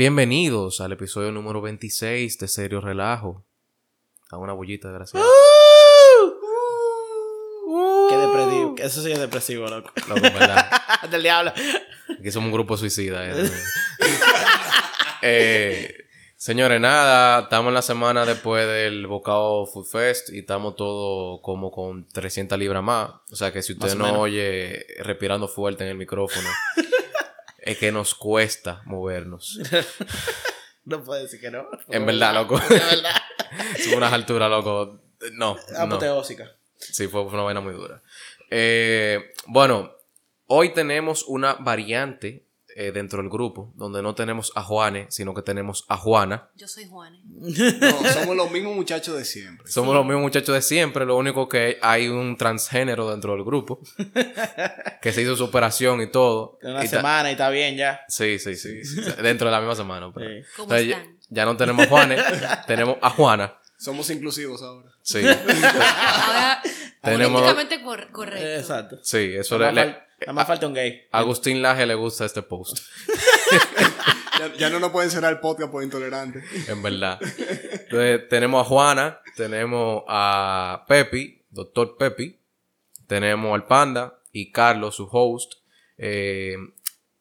Bienvenidos al episodio número 26 de Serio Relajo. A una bullita, gracias. Qué depresivo. Eso sí es depresivo, loco. Loco, verdad. Del diablo. Aquí somos un grupo suicida. eh. Eh, señores, nada, estamos en la semana después del Bocado Food Fest y estamos todos como con 300 libras más. O sea que si usted Más o no menos. oye respirando fuerte en el micrófono, es que nos cuesta movernos. No puedo decir que no. En verdad, loco. De verdad. Son unas alturas, loco. No, no. Apoteósica. Sí, fue, fue una vaina muy dura. Eh, bueno, hoy tenemos una variante eh, dentro del grupo, donde no tenemos a Juane, sino que tenemos a Juana. Yo soy Juanes. No, somos los mismos muchachos de siempre. Somos los mismos muchachos de siempre, lo único que hay un transgénero dentro del grupo, que se hizo su operación y todo. En una Y ta- semana y está bien ya. Sí, sí, sí, sí, dentro de la misma semana. pero- Sí. ¿Cómo Entonces, están? ya no tenemos a Juane, tenemos a Juana. Somos inclusivos ahora. Sí, Ahora, Tenemos- políticamente cor- correcto. Eh, Exacto. sí, eso le, le- nada más falta un gay. Agustín Laje le gusta este post. Ya, ya no nos pueden cerrar el podcast por intolerantes. En verdad. Entonces, tenemos a Juana, tenemos a Pepi, doctor Pepi, tenemos al Panda y Carlos, su host. Eh,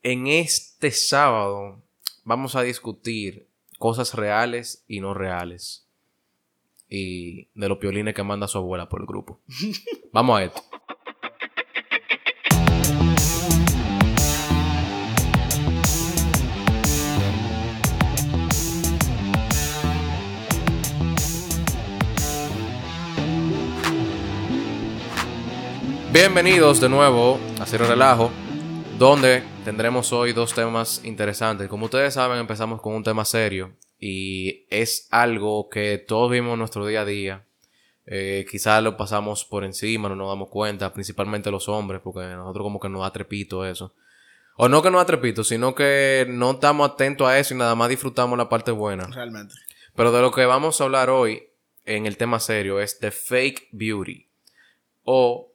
en este sábado vamos a discutir cosas reales y no reales. Y de los piolines que manda su abuela por el grupo. Vamos a esto. Bienvenidos de nuevo a Cero Relajo, donde tendremos hoy dos temas interesantes. Como ustedes saben, empezamos con un tema serio y es algo que todos vimos en nuestro día a día. Eh, quizás lo pasamos por encima, no nos damos cuenta, principalmente los hombres, porque a nosotros como que nos da trepito eso. O no que nos da trepito, sino que no estamos atentos a eso y nada más disfrutamos la parte buena. Realmente. Pero de lo que vamos a hablar hoy en el tema serio es de fake beauty. O,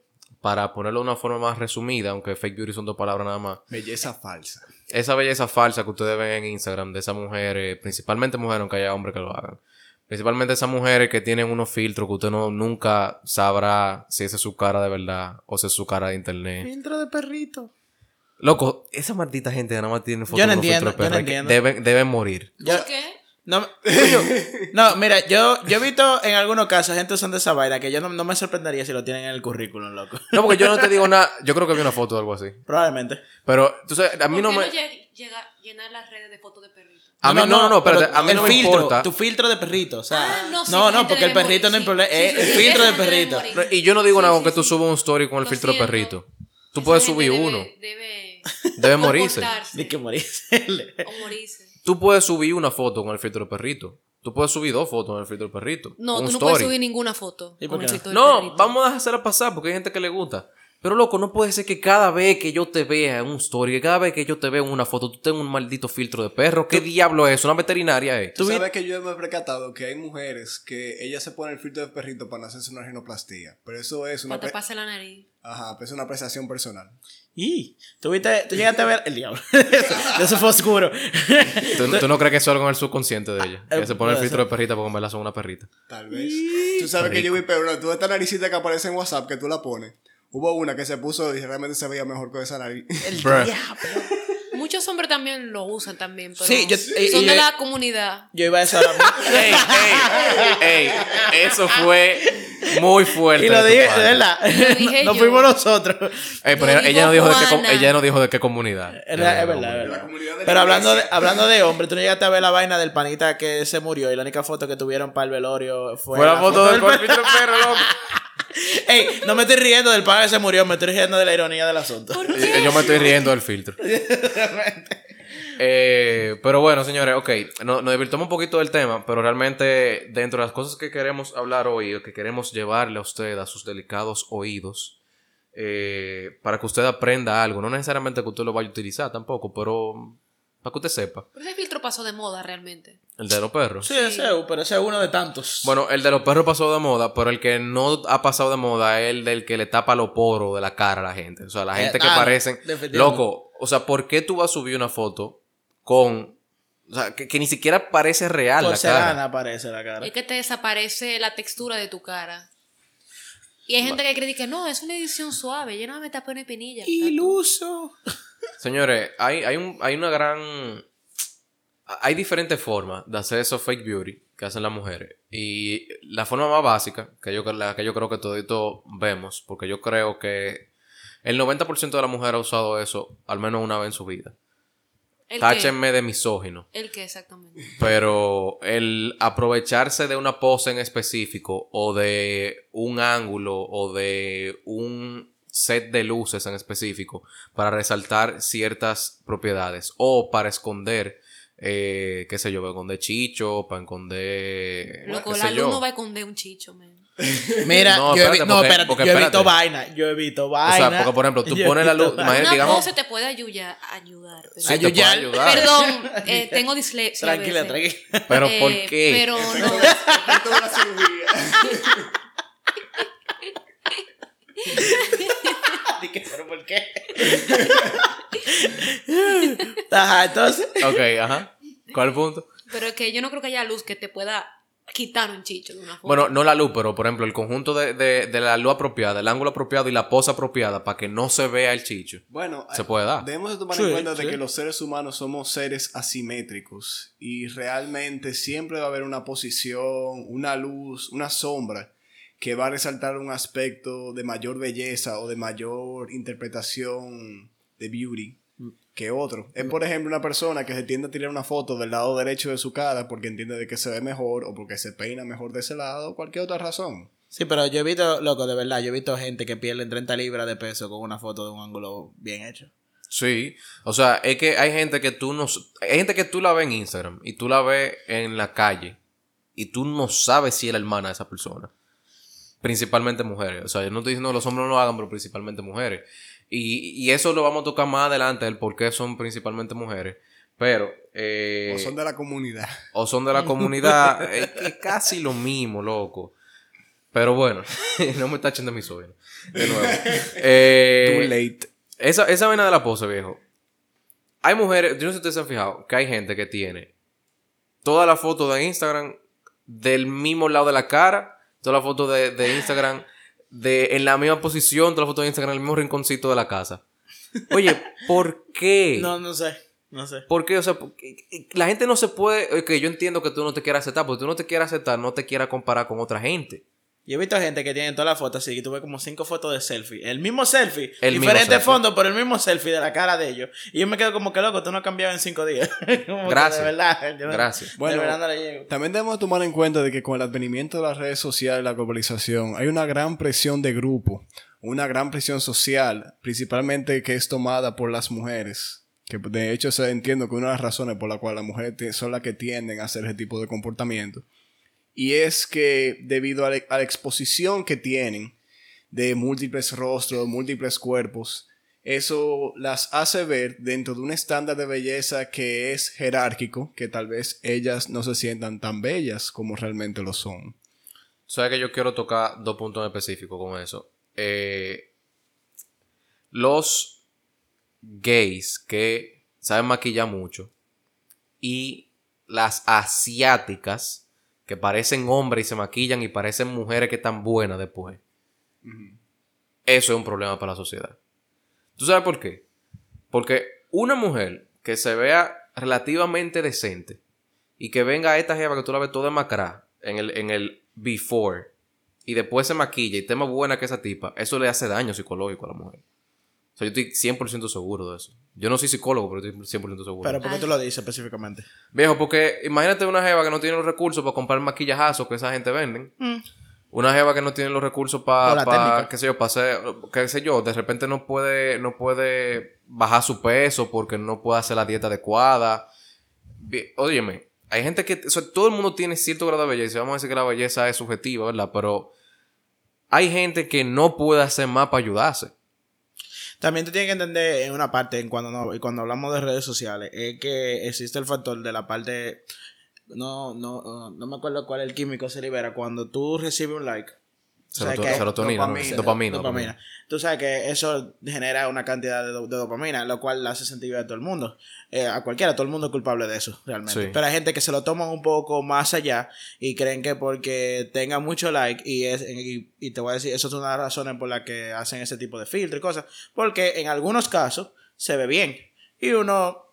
para ponerlo de una forma más resumida, aunque fake beauty son dos palabras nada más, Belleza falsa. esa belleza falsa que ustedes ven en Instagram de esas mujeres, principalmente mujeres, aunque haya hombres que lo hagan. Principalmente esas mujeres que tienen unos filtros que usted no, nunca sabrá si esa es su cara de verdad o si es su cara de internet. Filtro de perrito. Loco, esa maldita gente nada más tiene fotos Yo no de entiendo, filtros de yo no entiendo. Deben, deben morir. ¿Por qué? No, coño, no, mira, yo, yo he visto en algunos casos gente usando esa vaina que yo no, no me sorprendería si lo tienen en el currículum, loco. No, porque yo no te digo nada. Yo creo que vi una foto o algo así. Probablemente. Pero, entonces, a mí ¿Por no qué me. lleg- llega llenar las redes de fotos de perritos? A mí, no, no, no, espérate, pero a mí el no me filtro, importa. Tu filtro de perrito, o sea. Ah, no, sí, no, no, porque el debe perrito no es problema. sí, Es sí, el sí, filtro de debe perrito. Y yo no digo Sí, nada sí, con que tú sí. subas un story con el Lo filtro de perrito. Tú puedes subir debe- uno. Debe, Debe morirse. que morirse. O morirse. Tú puedes subir una foto con el filtro de perrito. Tú puedes subir dos fotos con el filtro de perrito. No, tú no story. puedes subir ninguna foto ¿Y por con el no? filtro de No, perrito. vamos a hacerla pasar porque hay gente que le gusta. Pero loco, no puede ser que cada vez que yo te vea en un story, que cada vez que yo te vea en una foto, tú tengas un maldito filtro de perro. ¿Qué diablo es? ¿Una veterinaria es? Tú vi- sabes que yo me he percatado que hay mujeres que ellas se ponen el filtro de perrito para no hacerse una rinoplastía. Pero eso es una, la nariz. Ajá, pero es una apreciación personal. Y tú viste, tú llegaste a ver el diablo. Eso fue oscuro. ¿Tú, tú no crees que eso es algo en el subconsciente de ella? Que se pone el filtro de perrita porque en verdad son una perrita. Tal vez. Tú sabes que yo vi, pero no, tú esta naricita que aparece en WhatsApp que tú la pones. Hubo una que se puso y realmente se veía mejor con esa nariz. El diablo. Muchos hombres también lo usan también, pero Sí, yo- son y- de la comunidad. Yo iba a mismo. ¡Ey, ey! ¡Ey! Eso fue muy fuerte. Y lo dije, de verdad. dije no yo. fuimos nosotros. Ey, pero Lo ella, no dijo de qué, ella no dijo de qué comunidad. Es verdad, es verdad, es La verdad. comunidad de Pero la hablando de, hablando de hombre, tú no llegaste a ver la vaina del panita que se murió y la única foto que tuvieron para el velorio fue, Fue la foto del perro. filtro de perro, loco. Ey, no me estoy riendo del pana que se murió, me estoy riendo de la ironía del asunto. ¿Por Yo qué? yo me estoy riendo del filtro. Eh, pero bueno, señores, ok, no- nos divirtamos un poquito del tema, pero realmente dentro de las cosas que queremos hablar hoy, o que queremos llevarle a usted a sus delicados oídos, eh, para que usted aprenda algo, no necesariamente que usted lo vaya a utilizar tampoco, pero para que usted sepa, Pero ese filtro pasó de moda realmente. el de los perros. Sí, ese, es- pero ese es uno de tantos. Bueno, el de los perros pasó de moda, pero el que no ha pasado de moda es el del que le tapa los poros de la cara a la gente. O sea, la Eh, gente que ah, parecen... Loco, o sea, ¿por qué tú vas a subir una foto con O sea, que, que ni siquiera parece real la cara. aparece la cara. Es que te desaparece la textura de tu cara. Y hay gente que cree que no, es una edición suave, yo no me tapo en pinilla. Iluso. Señores, hay, hay, un, hay una gran... Hay diferentes formas de hacer esos fake beauty que hacen las mujeres. Y la forma más básica, que yo, la que yo creo que todito vemos, porque yo creo que el 90% de las mujeres ha usado eso al menos una vez en su vida. Táchenme de misógino. ¿El qué exactamente? Pero el aprovecharse de una pose en específico o de un ángulo o de un set de luces en específico para resaltar ciertas propiedades o para esconder, eh, qué sé yo, para esconder chicho, para esconder... Loco, la luz no va a esconder un chicho, man. Mira, No, yo he, espérate, vi- no, porque- espérate, porque yo he espérate. visto vaina. Yo he visto O vaina. sea, porque por ejemplo, tú pones la luz, vaina. imagínate, digamos... pose te puede ayudar. ayudar pero- Sí, te Ayudar. puede ayudar. Perdón, eh, tengo dislexia. Tranquila, tranquila. Pero Eh, ¿por qué? Pero no. La cirugía. ¿pero por qué? Ajá, entonces. Ok, ajá. ¿Cuál es el punto? Pero es que yo no creo que haya luz que te pueda quitar un chicho de una forma. Bueno, no la luz, pero por ejemplo, el conjunto de, de- de la luz apropiada, el ángulo apropiado y la pose apropiada para que no se vea el chicho. Bueno, Se puede dar. Debemos de tomar Sí, en cuenta de que los seres humanos somos seres asimétricos y realmente siempre va a haber una posición, una luz, una sombra que va a resaltar un aspecto de mayor belleza o de mayor interpretación de beauty que otro. Es por ejemplo una persona que se tiende a tirar una foto del lado derecho de su cara porque entiende de que se ve mejor o porque se peina mejor de ese lado o cualquier otra razón. Sí, pero yo he visto, loco, de verdad, yo he visto gente que pierde 30 libras de peso con una foto de un ángulo bien hecho. Sí. O sea, es que hay gente que tú no... Hay gente que tú la ves en Instagram y tú la ves en la calle y tú no sabes si es la hermana de esa persona. Principalmente mujeres. O sea, yo no estoy diciendo que los hombres no lo hagan, pero principalmente mujeres. Y, y eso lo vamos a tocar más adelante, el por qué son principalmente mujeres. Pero... eh, O son de la comunidad. o son de la comunidad. es que casi lo mismo, loco. Pero bueno, no me tachen de mi sobrino. De nuevo. Eh, Too late. esa, esa vaina de la pose, viejo. Hay mujeres, yo no sé si ustedes se han fijado, que hay gente que tiene toda la foto de Instagram del mismo lado de la cara, toda la foto de, de Instagram de, en la misma posición, toda la foto de Instagram en el mismo rinconcito de la casa. Oye, ¿por qué? No, no sé, no sé. ¿Por qué? O sea, la gente no se puede. Ok, yo entiendo que tú no te quieras aceptar, porque tú no te quieras aceptar, no te quieras comparar con otra gente. Yo he visto gente que tiene todas las fotos así, que tuve como cinco fotos de selfie. El mismo selfie, El mismo diferente selfie. fondo, pero el mismo selfie de la cara de ellos. Y yo me quedo como que loco, tú no has cambiado en cinco días. Como que Gracias. de verdad. yo no- Gracias. Bueno, de verdad no le llego. También debemos tomar en cuenta de que con el advenimiento de las redes sociales y la globalización hay una gran presión de grupo, una gran presión social, principalmente que es tomada por las mujeres. Que de hecho entiendo que una de las razones por la cual las mujeres son las que tienden a hacer ese tipo de comportamiento. Y es que debido a la, exposición que tienen de múltiples rostros, múltiples cuerpos, eso las hace ver dentro de un estándar de belleza que es jerárquico, que tal vez ellas no se sientan tan bellas como realmente lo son. ¿Sabes que yo quiero tocar dos puntos en específico con eso? Eh, los gays que saben maquillar mucho y las asiáticas que parecen hombres y se maquillan y parecen mujeres que están buenas después. Eso es un problema para la sociedad. ¿Tú sabes por qué? Porque una mujer que se vea relativamente decente y que venga a esta jeva que tú la ves toda macrá en el, en el before y después se maquilla y esté más buena que esa tipa, eso le hace daño psicológico a la mujer. O sea, yo estoy 100% seguro de eso. Yo no soy psicólogo, pero estoy 100% seguro. Pero ¿por qué tú lo dices específicamente? Viejo, porque imagínate una jeva que no tiene los recursos para comprar maquillajazos que esa gente venden. Una jeva que no tiene los recursos para, qué sé yo, para hacer, qué sé yo, de repente no puede, no puede bajar su peso porque no puede hacer la dieta adecuada. Óyeme, hay gente que, o sea, todo el mundo tiene cierto grado de belleza. Vamos a decir que la belleza es subjetiva, ¿verdad? Pero hay gente que no puede hacer más para ayudarse. También tú tienes que entender en una parte, en cuando, no, cuando hablamos de redes sociales, es que existe el factor de la parte. No, no, no, no me acuerdo cuál el químico se libera. Cuando tú recibes un like O sea, serotonina, ¿no? dopamina. Dopamina. dopamina. Tú sabes que eso genera una cantidad de, do- de dopamina, lo cual hace sentir bien a todo el mundo. Eh, a cualquiera, todo el mundo es culpable de eso, realmente. Sí. Pero hay gente que se lo toma un poco más allá y creen que porque tenga mucho like, y, es, y, y te voy a decir, eso es una de las razones por las que hacen ese tipo de filtro y cosas, porque en algunos casos se ve bien. Y uno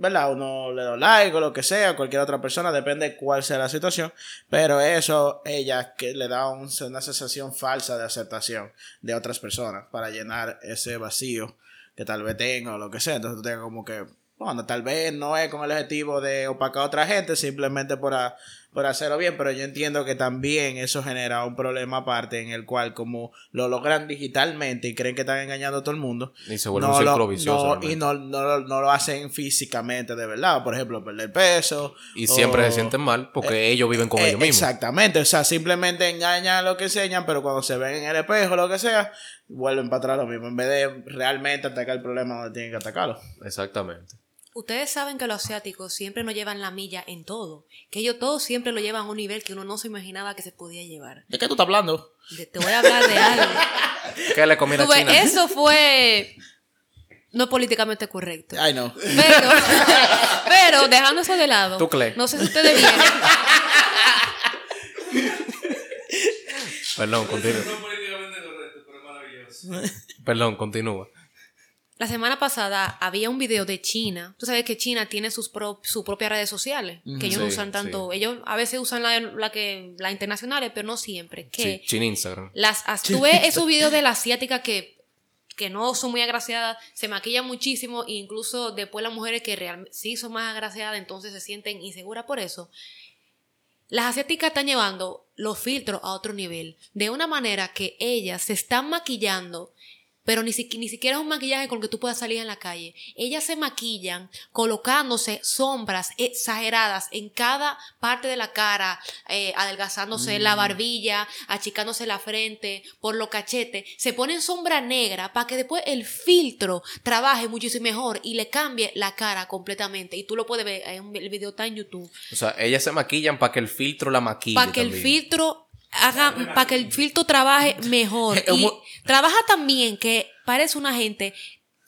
¿verdad? Uno le da like o lo que sea, cualquier otra persona, depende cuál sea la situación, pero eso ella que le da un- una sensación falsa de aceptación de otras personas para llenar ese vacío que tal vez tenga o lo que sea, entonces tú tengas como que, bueno, tal vez no es con el objetivo de opacar a otra gente, simplemente por, a- por hacerlo bien, pero yo entiendo que también eso genera un problema aparte en el cual como lo logran digitalmente y creen que están engañando a todo el mundo, Y se vuelve no un lo- círculo vicioso. no, y no, no, lo- no lo hacen físicamente de verdad. Por ejemplo, perder peso. Y siempre o- se sienten mal porque ellos viven con Eh, ellos mismos. Exactamente. O sea, simplemente engañan lo que enseñan, pero cuando se ven en el espejo, lo que sea, vuelven para atrás lo mismo. En vez de realmente atacar el problema donde tienen que atacarlo. Exactamente. Ustedes saben que los asiáticos siempre nos llevan la milla en todo. Que ellos todos siempre lo llevan a un nivel que uno no se imaginaba que se podía llevar. ¿De qué tú estás hablando? De- te voy a hablar de algo. ¿Qué le comí a Tú ves, China? eso fue no políticamente correcto. Ay, no. Pero, pero dejando eso de lado, Tú, Cle. no sé si ustedes vieron. Perdón, continúa. Perdón, continúa. La semana pasada había un video de China. Tú sabes que China tiene sus pro- sus propias redes sociales. Que ellos no usan tanto. Ellos a veces usan la, la que, las internacionales, pero no siempre. Que Sí, China Instagram. las, as- tú ves esos videos de la asiática que, que no son muy agraciadas, se maquillan muchísimo, e incluso después las mujeres que realmente sí son más agraciadas, entonces se sienten inseguras por eso. Las asiáticas están llevando los filtros a otro nivel, de una manera que ellas se están maquillando, pero ni, siqui- ni siquiera es un maquillaje con el que tú puedas salir en la calle. Ellas se maquillan colocándose sombras exageradas en cada parte de la cara, eh, adelgazándose la barbilla, achicándose la frente, por los cachetes. Se ponen sombra negra para que después el filtro trabaje muchísimo mejor y le cambie la cara completamente. Y tú lo puedes ver, en el video está en YouTube O sea, ellas se maquillan para que el filtro la maquille. para que el filtro haga para que el filtro trabaje mejor y trabaja también que parece una gente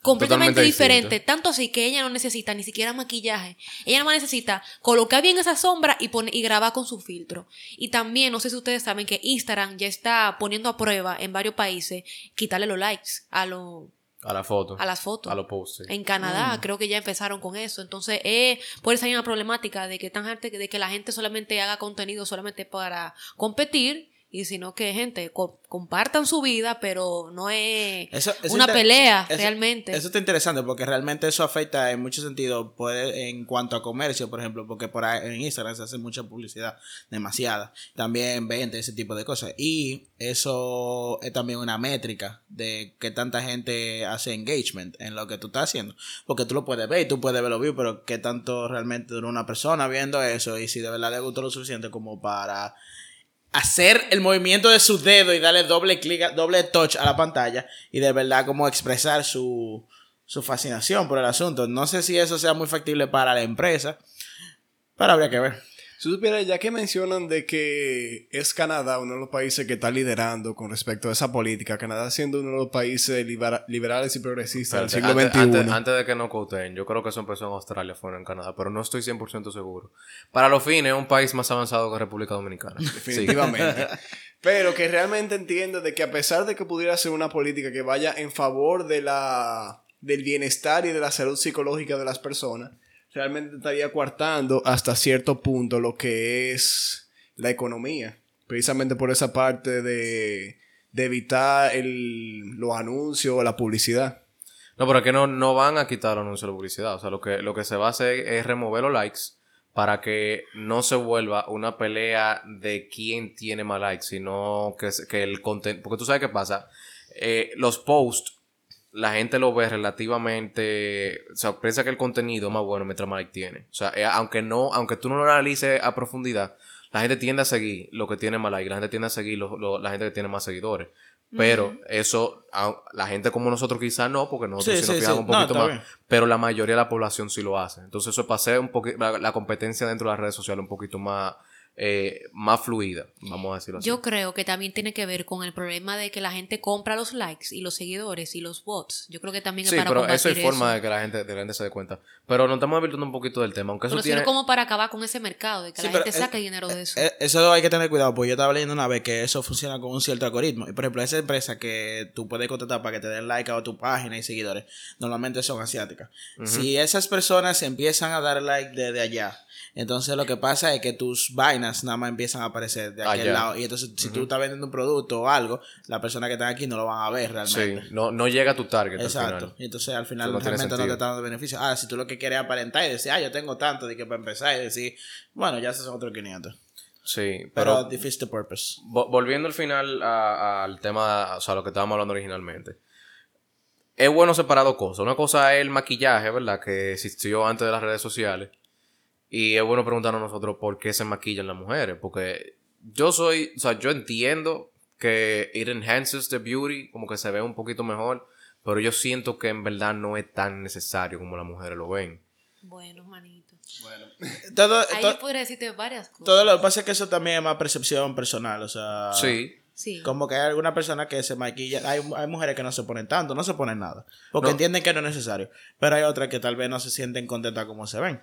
completamente Totalmente diferente, distinto. tanto así que ella no necesita ni siquiera maquillaje. Ella nada más necesita colocar bien esa sombra y poner y grabar con su filtro. Y también no sé si ustedes saben que Instagram ya está poniendo a prueba en varios países quitarle los likes a los A la foto. a las fotos. A los posts. sí. En Mm. Canadá creo que ya empezaron con eso. Entonces, es por esa misma problemática de que tan gente, de que la gente solamente haga contenido solamente para competir y sino que gente co- compartan su vida, pero no es Eso- eso una pelea eso- realmente. Eso está interesante porque realmente eso afecta en muchos sentidos puede, en cuanto a comercio, por ejemplo, porque por ahí en Instagram se hace mucha publicidad, demasiada. También vende ese tipo de cosas. Y eso es también una métrica de que tanta gente hace engagement en lo que tú estás haciendo. Porque tú lo puedes ver y tú puedes ver los views, pero qué tanto realmente dura una persona viendo eso y si de verdad le gustó lo suficiente como para hacer el movimiento de su dedo y darle doble clic, doble touch a la pantalla y de verdad como expresar su, su fascinación por el asunto. No sé si eso sea muy factible para la empresa, pero habría que ver. Si supieras, ya que mencionan de que es Canadá uno de los países que está liderando con respecto a esa política, Canadá siendo uno de los países libera- liberales y progresistas del siglo Espérate, XXI. antes, antes- antes de que no coten, yo creo que eso empezó en Australia, fue en Canadá, pero no estoy 100% seguro. Para los fines, es un país más avanzado que República Dominicana. Sí. Definitivamente. Pero que realmente entiendo de que a pesar de que pudiera ser una política que vaya en favor de la, del bienestar y de la salud psicológica de las personas, realmente estaría coartando hasta cierto punto lo que es la economía. Precisamente por esa parte de, evitar el, los anuncios o la publicidad. No, pero que no, no van a quitar los anuncios de publicidad. O sea, lo que, lo que se va a hacer es remover los likes para que no se vuelva una pelea de quién tiene más likes, sino que, que el contenido... Porque tú sabes qué pasa. Eh, los posts, la gente lo ve relativamente... O sea, piensa que el contenido es más bueno mientras más like tiene. O sea, eh, aunque, no, aunque tú no lo analices a profundidad, la gente tiende a seguir lo que tiene más like, la gente tiende a seguir lo- lo- la gente que tiene más seguidores. Pero eso, a- la gente como nosotros quizás no, porque nosotros Sí, sí, nos fijamos sí. un No, poquito está más. bien. Pero la mayoría de la población sí lo hace. Entonces eso es para hacer un poquito la, la competencia dentro de las redes sociales un poquito más, eh, más fluida, vamos a decirlo así. Yo creo que también tiene que ver con el problema de que la gente compra los likes y los seguidores y los bots. Yo creo que también sí, es para pero combatir eso hay forma eso. de que la gente, de la gente se dé cuenta. Pero nos estamos advirtiendo un poquito del tema, aunque eso Pero tiene... sino como para acabar con ese mercado, de que Sí, la gente es- saque dinero de eso. Eh, Eso hay que tener cuidado, porque yo estaba leyendo una vez que eso funciona con un cierto algoritmo. Y por ejemplo, esa empresa que tú puedes contratar para que te den like a tu página y seguidores, normalmente son asiáticas. Si esas personas empiezan a dar like desde allá, entonces lo que pasa es que tus vainas nada más empiezan a aparecer de aquel Allá. lado. Y entonces, si tú estás vendiendo un producto o algo, la persona que está aquí no lo van a ver Sí, realmente. no, no llega a tu target al Exacto. final. Y entonces al final no realmente no te está dando beneficio. Ah, si tú lo que quieres es aparentar y decir, ah, yo tengo tanto, de que para empezar y decir, bueno, ya esos son otros 500. Sí, Pero, pero the purpose. vo- volviendo al final al tema, o sea, lo que estábamos hablando originalmente. Es bueno separar dos cosas. Una cosa es el maquillaje, ¿verdad? Que existió antes de las redes sociales. Y es bueno preguntarnos nosotros por qué se maquillan las mujeres. Porque yo soy, o sea, yo entiendo que it enhances the beauty, como que se ve un poquito mejor. Pero yo siento que en verdad no es tan necesario como las mujeres lo ven. Bueno, manito. Todo, Ahí to- yo podría decirte varias cosas. todo lo que pasa es que eso también es más percepción personal. O sea, Sí. Sí. como que hay alguna persona que se maquilla. Hay, hay mujeres que no se ponen tanto, no se ponen nada. Porque No. entienden que no es necesario. Pero hay otras que tal vez no se sienten contentas como se ven.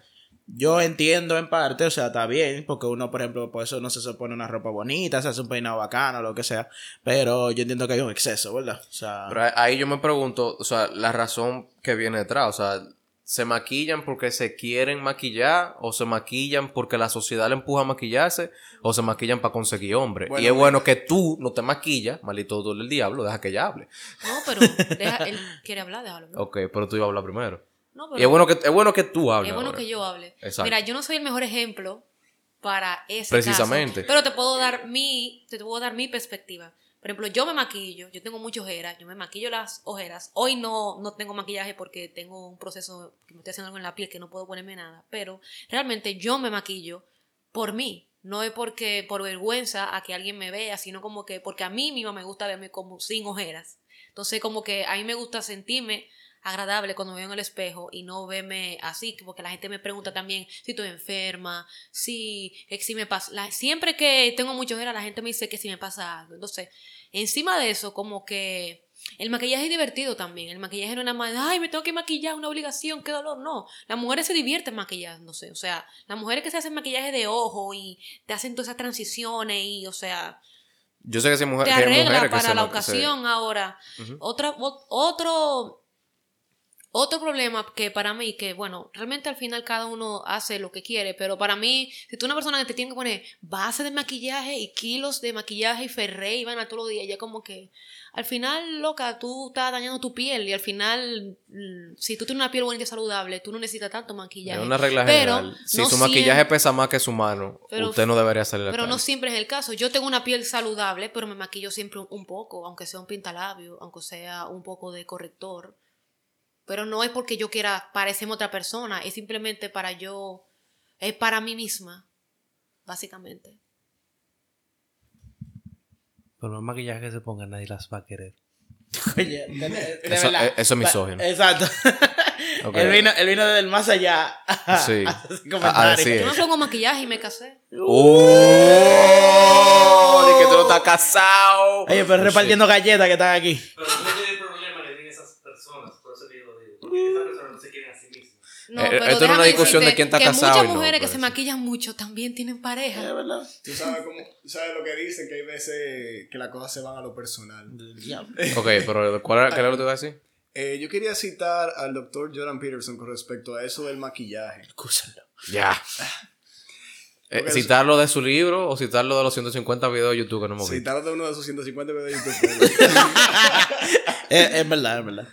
Yo entiendo en parte, o sea, está bien, porque uno, por ejemplo, por eso no se pone una ropa bonita, se hace un peinado bacano, lo que sea, pero yo entiendo que hay un exceso, ¿verdad? O sea, Pero ahí- yo me pregunto, o sea, la razón que viene detrás, o sea, ¿se maquillan porque se quieren maquillar? ¿O se maquillan porque la sociedad le empuja a maquillarse? ¿O se maquillan para conseguir hombre? Bueno, y es bueno que tú no te maquillas, maldito tú el diablo, deja que ella hable. No, pero deja, él quiere hablar, déjalo. hablar. Ok, pero tú ibas a hablar primero. No, Y es bueno que, es bueno que tú hables. Es bueno ahora. que yo hable. Exacto. Mira, yo no soy el mejor ejemplo para ese Precisamente. caso, pero te puedo dar mi, te puedo dar mi perspectiva. Por ejemplo, yo me maquillo, yo tengo muchas ojeras, yo me maquillo las ojeras. Hoy no, no tengo maquillaje porque tengo un proceso que me estoy haciendo algo en la piel que no puedo ponerme nada, pero realmente yo me maquillo por mí. No es porque por vergüenza a que alguien me vea, sino como que porque a mí misma me gusta verme como sin ojeras. Entonces como que a mí me gusta sentirme agradable cuando me veo en el espejo y no verme así, porque la gente me pregunta también si estoy enferma, si, si me pasa, la- siempre que tengo mucho ojeras la gente me dice que si me pasa algo. Entonces, encima de eso, como que el maquillaje es divertido también. El maquillaje no es nada más, ay, me tengo que maquillar, una obligación, qué dolor. No, las mujeres se divierten maquillándose. O sea, las mujeres que se hacen maquillaje de ojo y te hacen todas esas transiciones y, o sea, Yo sé que, mujer- te que hay para se la se- ocasión ahora. Otra, ot- otro, otro problema que para mí, que bueno, realmente al final cada uno hace lo que quiere, pero para mí, si tú eres una persona que te tiene que poner base de maquillaje y kilos de maquillaje y ferré y van a todos los días, ya como que al final, loca, tú estás dañando tu piel y al final, mm, si tú tienes una piel bonita y saludable, tú no necesitas tanto Es maquillaje. una regla Pero general. Si no su maquillaje siempre- pesa más que su mano, Pero- usted no debería salir a Pero no siempre es el caso. Yo tengo una piel saludable, pero me maquillo siempre un poco, aunque sea un pintalabio, aunque sea un poco de corrector. Pero no es porque yo quiera parecerme otra persona, es simplemente para yo, es para mí misma, básicamente. Por más maquillaje que se pongan, nadie las va a querer. Oye, de- de- de Eso- verdad. eh, eso es misógino. Exacto. Ok. Él vino, él vino del más allá. Sí. a A- Yo no pongo maquillaje y me casé. ¡Oh! Di que tú no estás casado. Oye, pero repartiendo galletas que están aquí. Pero no tiene problema que tienen esas personas, por eso yo lo digo. Porque esas personas no se quieren a sí mismas. No, Eh, pero esto no es una discusión de quién está que casado y Muchas no, mujeres que pero se maquillan mucho también tienen pareja. Es verdad. Tú sabes, cómo, tú sabes lo que dicen, que hay veces que las cosas se van a lo personal. Ok, pero ¿cuál era, ¿qué era lo que te iba a decir? Eh, yo quería citar al doctor Jordan Peterson con respecto a eso del maquillaje. Excúsenlo. Ya. Eh, ¿Citarlo de su libro o citarlo de los 150 videos de YouTube que no hemos visto? Citar de uno de sus 150 videos de YouTube. Es, es verdad, es verdad.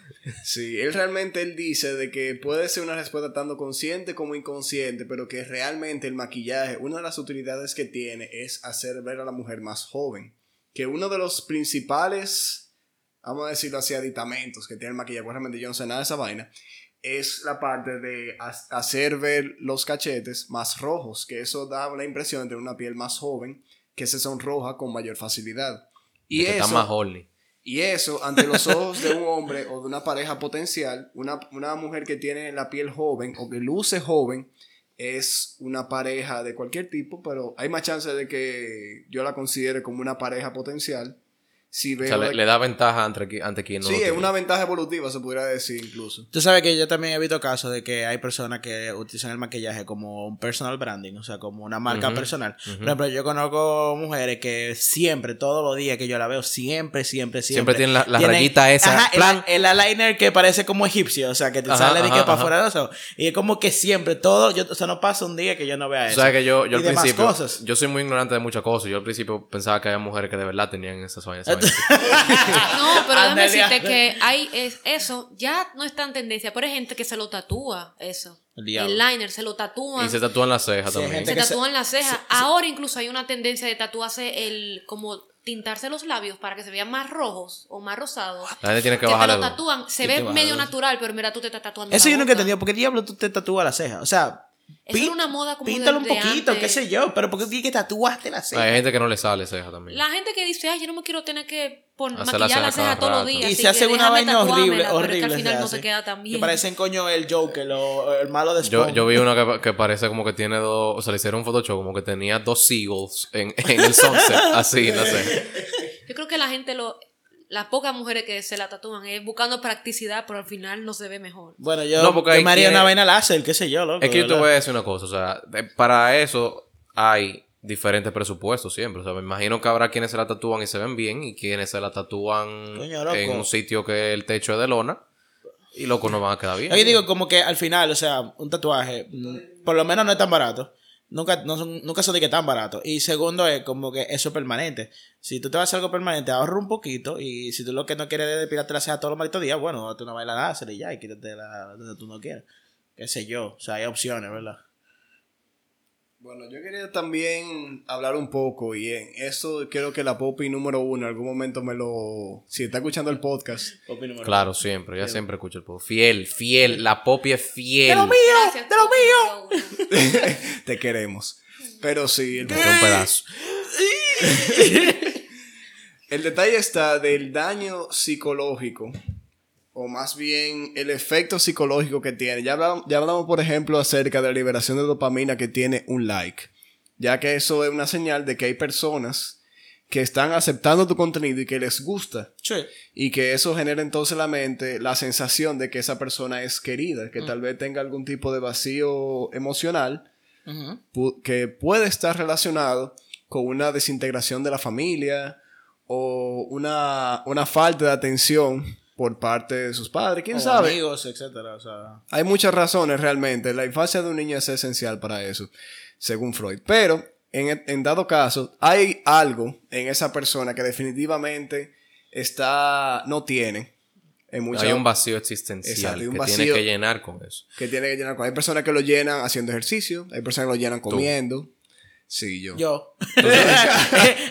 Sí, él realmente él dice de que puede ser una respuesta tanto consciente como inconsciente, pero que realmente el maquillaje, una de las utilidades que tiene es hacer ver a la mujer más joven. Que uno de los principales, vamos a decirlo así, aditamentos que tiene el maquillaje, realmente yo no sé nada de esa vaina, es la parte de ha- hacer ver los cachetes más rojos, que eso da la impresión de tener una piel más joven que se sonroja con mayor facilidad. Y que está eso, más horny. Y eso, ante los ojos de un hombre o de una pareja potencial, una, una mujer que tiene la piel joven o que luce joven, es una pareja de cualquier tipo, pero hay más chance de que yo la considere como una pareja potencial. Si O sea, le, da ventaja ante, qui- ante quien no sí, lo es una ventaja evolutiva, se podría decir incluso. Tú sabes que yo también he visto casos de que hay personas que utilizan el maquillaje como un personal branding, o sea, como una marca personal. ujú. Por ejemplo, yo conozco mujeres que siempre, todos los días que yo la veo, siempre, siempre, siempre. Siempre tienen la- la tienen- rayita esa, Ajá, el- plan. el, eyeliner que parece como egipcio, o sea, que te Ajá, sale de que ajá, para afuera de ojos. Y es como que siempre, todo, yo, o sea, no pasa un día que yo no vea O eso. sea que yo, yo y al principio, cosas. yo soy muy ignorante de muchas cosas. Yo al principio pensaba que había mujeres que de verdad tenían esas vainas. No, pero déjame decirte que hay es, eso ya no está en tendencia, pero hay gente que se lo tatúa eso. El diablo. El liner se lo tatúan. y se tatúan las cejas Sí, también. se tatúan las cejas. Ahora incluso hay una tendencia de tatuarse el como tintarse los labios para que se vean más rojos o más rosados. La gente tiene que Que te lo tatúan, se ve medio natural, pero mira, tú te estás tatuando. Eso la yo nunca he boca. entendido. ¿Por qué diablo tú te tatúas la ceja? O sea, Era una moda como píntalo un poquito, antes. qué sé yo. Pero ¿por qué tienes que tatuaste la ceja? Hay gente que no le sale ceja también. La gente que dice, ay, yo no me quiero tener que pon- Hacer la maquillar la ceja cada ceja todos los rato. días. Y así se hace una déjame vaina tatuármela, horrible, pero horrible. es que al se final no hace. te queda tan bien. Parecen coño el Joker, lo- el malo de Yo, Spawn. yo vi una que, que parece como que tiene dos. O sea, le hicieron un Photoshop como que tenía dos seagulls en, en el sunset. así, no sé. Yo creo que la gente lo. Las pocas mujeres que se la tatúan es buscando practicidad, pero al final no se ve mejor. Bueno, yo, No, porque yo me haría que- una vaina láser, qué sé yo, loco. Es que yo te voy a decir una cosa. O sea, de- para eso hay diferentes presupuestos siempre. O sea, me imagino que habrá quienes se la tatúan y se ven bien y quienes se la tatúan Coño, en un sitio que el techo es de lona y loco no van a quedar bien. Yo digo como que al final, o sea, un tatuaje, mm, por lo menos no es tan barato. Nunca, no son, nunca son de que tan barato. Y segundo es como que eso es permanente. Si tú te vas a hacer algo permanente, ahorra un poquito. Y si tú lo que no quieres es depilarte la ceja todos los malditos días, bueno, date una baila láser y ya, y quítate la donde tú no quieras. Qué sé yo. O sea, hay opciones, ¿verdad? Bueno, yo quería también hablar un poco y en eso creo que la Poppy número uno en algún momento me lo... Si está escuchando el podcast, Opino, Claro, siempre. Ella siempre escucha el podcast. Fiel, fiel. La Poppy es fiel. ¡De lo mío! Gracias, ¡De lo mío! te queremos. Pero sí, el, un pedazo. el detalle está del daño psicológico, o más bien el efecto psicológico que tiene. Ya hablamos, ya hablamos, por ejemplo, acerca de la liberación de dopamina que tiene un like, ya que eso es una señal de que hay personas que están aceptando tu contenido y que les gusta. Sí. Y que eso genera entonces en la mente la sensación de que esa persona es querida, que tal vez tenga algún tipo de vacío emocional pu- que puede estar relacionado con una desintegración de la familia o una, una falta de atención por parte de sus padres, quién O sabe. amigos, etcétera. O sea, Hay muchas razones realmente. La infancia de un niño es esencial para eso, según Freud. Pero, en, en dado caso, hay algo en esa persona que definitivamente está, no tiene. En muchas, Hay un vacío existencial Exacto, un que vacío- tiene que llenar con eso. que tiene que llenar con. Hay personas que lo llenan haciendo ejercicio, hay personas que lo llenan comiendo. Sí, yo. yo.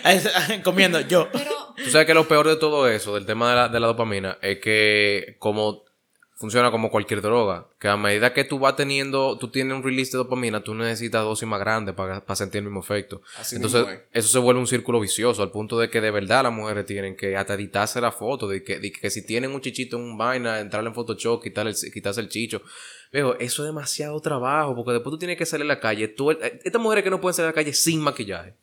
Comiendo, yo. Pero Tú sabes que lo peor de todo eso, del tema de la, de la dopamina, es que como funciona como cualquier droga, que a medida que tú vas teniendo, tú tienes un release de dopamina, tú necesitas dosis más grandes para, para sentir el mismo efecto. Así Entonces, mismo eso se vuelve un círculo vicioso, al punto de que de verdad las mujeres tienen que hasta editarse la foto, de que, de que si tienen un chichito en un vaina, entrarle en Photoshop, quitarle el, quitarse el chicho. Eso es demasiado trabajo, porque después tú tienes que salir a la calle. Tú, eh, estas mujeres que no pueden salir a la calle sin maquillaje.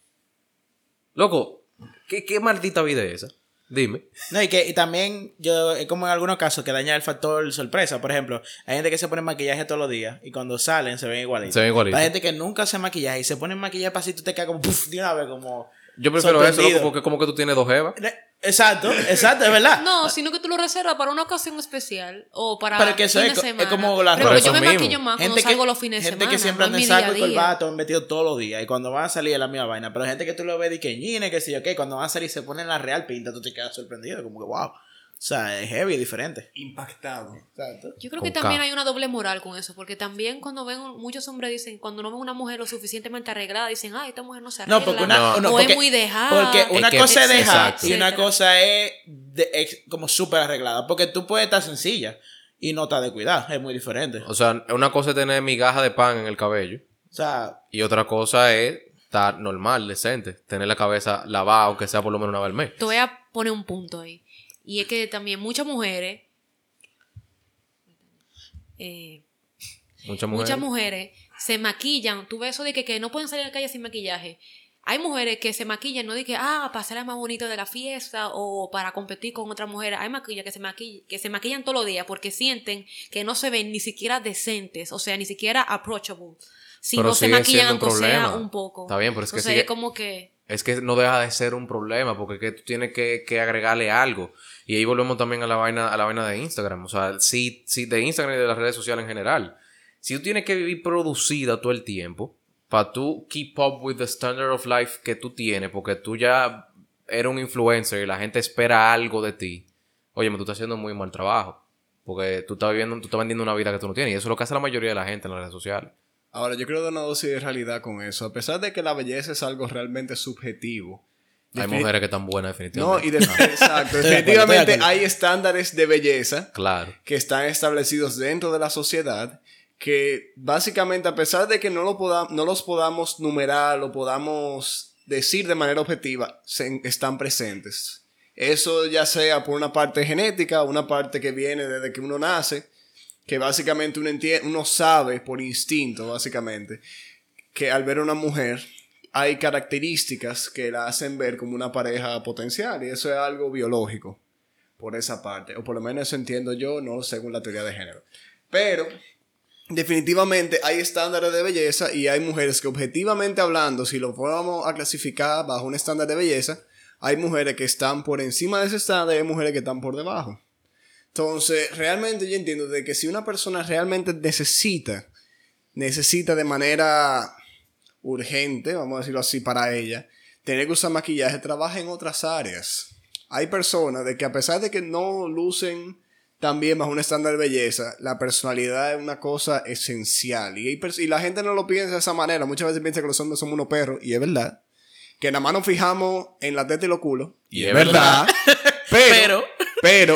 Loco, ¿qué, qué maldita vida es esa? Dime. No, y que y también yo, es como en algunos casos que daña el factor sorpresa. Por ejemplo, hay gente que se pone maquillaje todos los días y cuando salen se ven igualitos. Se ven igualitos. Hay gente que nunca hace maquillaje y se pone maquillaje para así tú te quedas como puff, de una vez, como. Yo prefiero eso, loco, porque como que tú tienes dos jevas. Exacto, exacto, es verdad. no, sino que tú lo reservas para una ocasión especial o para Pero que eso fin es de co- es semana. como la Pero ropa. yo me mismo. maquillo más cuando Gente que, salgo los fines de gente semana. que siempre es en saco y corbata, han metido todos los días. Y cuando van a salir es la misma vaina. Pero gente que tú lo ves de que ñine, que sé yo qué. Cuando van a salir se ponen la real pinta, tú te quedas sorprendido. Como que wow. O sea, es heavy, es diferente. Impactado. Exacto. Yo creo Con que también K. hay una doble moral con eso, porque también cuando ven, muchos hombres dicen, cuando no ven una mujer lo suficientemente arreglada, dicen, ay, esta mujer no se arregla. No, porque una, No. no, o porque, es muy dejada. Porque una que- cosa es Exacto. y una cosa es de- como súper arreglada. Porque tú puedes estar sencilla y no estar de cuidado. Es muy diferente. O sea, una cosa es tener migaja de pan en el cabello O sea, y otra cosa es estar normal, decente. Tener la cabeza lavada, aunque sea por lo menos una vez al mes. Te voy a poner un punto ahí. Y es que también muchas mujeres, eh, Muchas mujeres. muchas mujeres se maquillan. Tú ves eso de que, que no pueden salir a la calle sin maquillaje. Hay mujeres que se maquillan, no de que, ah, para ser la más bonito de la fiesta o para competir con otra mujer. Hay maquillas que se, maquillan, que se maquillan todos los días porque sienten que no se ven ni siquiera decentes, o sea, ni siquiera approachable. Si Pero no se maquillan, aunque sea un poco. Está bien, pero es que Entonces, sigue- es como que... Es que no deja de ser un problema porque que tú tienes que, que agregarle algo. Y ahí volvemos también a la vaina, a la vaina de Instagram. O sea, si, si de Instagram y de las redes sociales en general. Si tú tienes que vivir producida todo el tiempo para tú keep up with the standard of life que tú tienes, porque tú ya eres un influencer y la gente espera algo de ti. Oye, tú estás haciendo muy mal trabajo. Porque tú estás viviendo, tú estás vendiendo una vida que tú no tienes. Y eso es lo que hace la mayoría de la gente en las redes sociales. Ahora, yo quiero dar una dosis de realidad con eso. A pesar de que la belleza es algo realmente subjetivo. Hay mujeres que están buenas, No, definitivamente. y de- exacto. De definitivamente de hay estándares de belleza Claro. que están establecidos dentro de la sociedad que básicamente a pesar de que no, lo poda- no los podamos numerar o podamos decir de manera objetiva, se- están presentes. Eso ya sea por una parte genética, una parte que viene desde que uno nace, que básicamente uno, uno sabe por instinto, básicamente, que al ver a una mujer hay características que la hacen ver como una pareja potencial y eso es algo biológico por esa parte, o por lo menos eso entiendo yo, no según la teoría de género. Pero definitivamente hay estándares de belleza y hay mujeres que objetivamente hablando, si lo fuéramos a clasificar bajo un estándar de belleza, hay mujeres que están por encima de ese estándar y hay mujeres que están por debajo. Entonces, realmente yo entiendo de que si una persona realmente necesita, necesita de manera urgente, vamos a decirlo así, para ella, tener que usar maquillaje, trabaja en otras áreas. Hay personas de que a pesar de que no lucen tan bien bajo un estándar de belleza, la personalidad es una cosa esencial. Y, la gente no lo piensa de esa manera. Muchas veces piensa que los hombres somos unos perros, y es verdad. Que nada más nos fijamos en la teta y lo culo. Y es verdad. Pero, pero,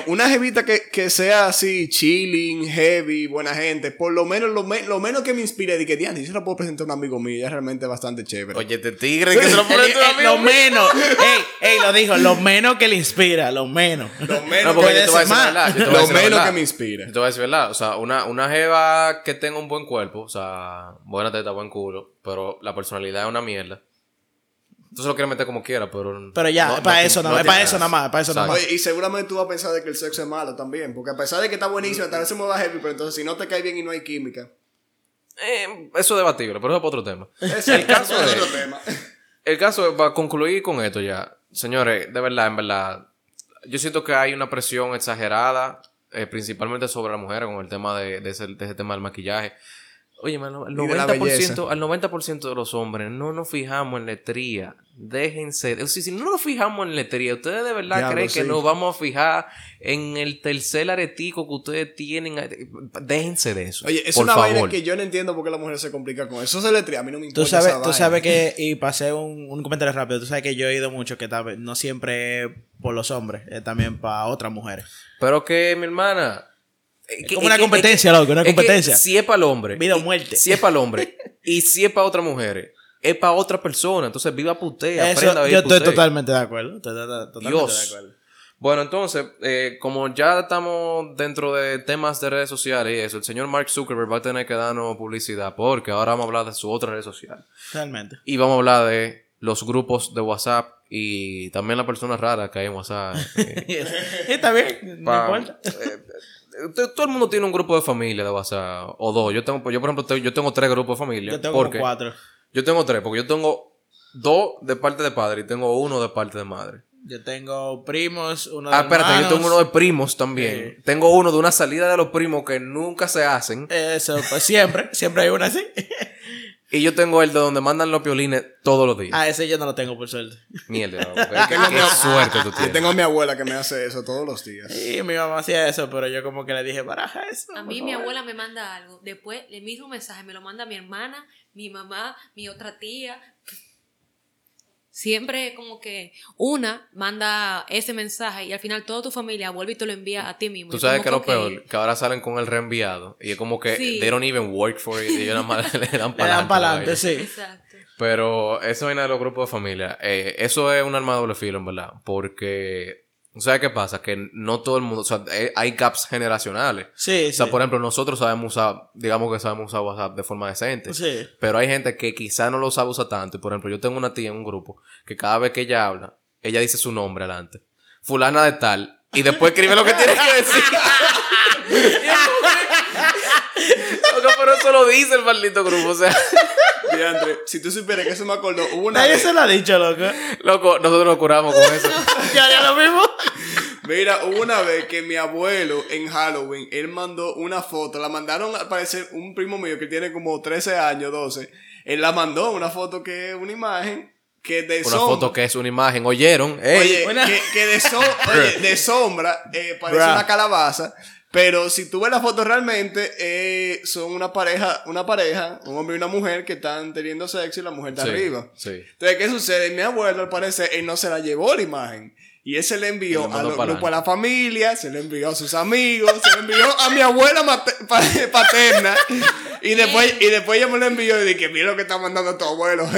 una jevita que, que sea así, chilling, heavy, buena gente, por lo menos, lo, me- lo menos que me inspire de que, diantre, yo se lo puedo presentar a un amigo mío, ella es realmente bastante chévere. Oye, este tigre que se lo pone Eh, eh, lo menos. ey, ey, lo dijo, lo menos que le inspira, lo menos. lo No, menos, puede yo te voy a ser decir más. verdad. yo te voy a lo decir menos verdad. que me inspire. Yo te voy a decir verdad. O sea, una, una jeva que tenga un buen cuerpo, o sea, buena teta, buen culo, pero la personalidad es una mierda. Tú se lo quieres meter como quieras, pero. Pero ya, no- es para no- eso, no, no es para eso nada más, para eso nada más. Y seguramente tú vas a pensar de que el sexo es malo también, porque a pesar de que está buenísimo, tal vez se mueva heavy, pero entonces si no te cae bien y no hay química, Eh, eso es debatible, pero eso es para otro tema. ese El caso es es- otro tema. El caso es, para concluir con esto ya, señores, de verdad, en verdad, yo siento que hay una presión exagerada, eh, principalmente sobre las mujeres con el tema de, de ese, de ese tema del maquillaje. Oye, man, al Y de la 90%, belleza. al 90% de los hombres no nos fijamos en letría. Déjense. O sea, si no nos fijamos en letría, ¿ustedes de verdad Diablo, creen que sí. nos vamos a fijar en el tercer aretico que ustedes tienen? Déjense de eso. Oye, es por una favor. vaina que yo no entiendo por qué la mujer se complica con eso. Eso es letría, a mí no me importa. Tú sabes, esa tú vaina. sabes que, y pasé un, un comentario rápido, tú sabes que yo he ido mucho que tal vez no siempre es por los hombres, es también para otras mujeres. Pero que, mi hermana. Es como una competencia, loco, una competencia. si es para el hombre. Vida o muerte. Si es para el hombre. y si es para otra mujer. Es para otra persona. Entonces, viva putea. Eso, Aprenda a vivir yo estoy totalmente de acuerdo. Totalmente Dios. de acuerdo. Bueno, entonces, eh, como ya estamos dentro de temas de redes sociales y eso, el señor Mark Zuckerberg va a tener que darnos publicidad porque ahora vamos a hablar de su otra red social. Realmente. Y vamos a hablar de los grupos de WhatsApp y también las personas raras que hay en WhatsApp. eh, Está bien, no importa. eh, todo el mundo tiene un grupo de familia de WhatsApp o dos. Yo tengo, yo por ejemplo, yo tengo tres grupos de familia. Yo tengo como cuatro. Yo tengo tres, porque yo tengo dos de parte de padre y tengo uno de parte de madre. Yo tengo primos, uno de Ah, espérate, yo tengo uno de primos también. Sí. Tengo uno de una salida de los primos que nunca se hacen. Eso, pues siempre, siempre hay una así. Y yo tengo el de donde mandan los piolines todos los días. Ah, ese yo no lo tengo por suerte. Mierda, qué, qué suerte tú Yo tienes. tengo a mi abuela que me hace eso todos los días. Y mi mamá hacía eso, pero yo como que le dije, baraja eso. A mí mi favor". abuela me manda algo. Después, el mismo mensaje me lo manda mi hermana, mi mamá, mi otra tía. Siempre como que una manda ese mensaje y al final toda tu familia vuelve y te lo envía a ti mismo. Tú sabes que lo peor, que ahora salen con el reenviado. Y es como que Sí. they don't even work for it. Ellos nada más le dan para adelante, sí. Exacto. Pero eso vaina de los grupos de familia, eh, eso es un arma de doble filo, en verdad. Porque ¿Sabes qué pasa? Que no todo el mundo, o sea, eh, hay gaps generacionales. Sí, O sea, sí. por ejemplo, nosotros sabemos usar, digamos que sabemos usar WhatsApp de forma decente. Sí. Pero hay gente que quizá no lo sabe usar tanto. Y por ejemplo, yo tengo una tía en un grupo que cada vez que ella habla, ella dice su nombre adelante. Fulana de tal. Y después escribe lo que tiene que decir. Loco, pero eso lo dice el maldito grupo. O sea, si tú supieras que eso me acordó, hubo una Nadie vez, se lo ha dicho, loco. loco, nosotros nos curamos con eso. Yo haría lo mismo. mira, hubo una vez que mi abuelo en Halloween, él mandó una foto, la mandaron al parecer un primo mío que tiene como 13 años, 12, él la mandó, una foto que es una imagen que de Una sombra- foto que es una imagen. ¿Oyeron? Ey, Oye, Una- que, que de, so- oye, de sombra eh, parece Bruh. una calabaza. Pero si tú ves la foto realmente, eh, son una pareja, una pareja, un hombre y una mujer que están teniendo sexo y la mujer está Sí, arriba. sí. Entonces, ¿qué sucede? Mi abuelo, al parecer, él no se la llevó la imagen. Y él se le envió a para grupos a la familia, se le envió a sus amigos, se le envió a mi abuela paterna. Y después, y después ella me lo envió y dije, mira lo que está mandando tu abuelo.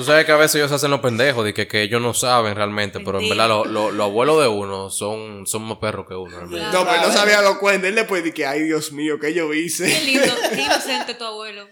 jeje". Tú sabes que a veces ellos se hacen los pendejos de que, que ellos no saben realmente, pero en verdad lo- lo- los abuelos de uno son, son más perros que uno. realmente. No, pero no se había dado cuenta. Él después dije, ay, Dios mío, ¿qué yo Qué hice? lindo, qué inocente tu abuelo.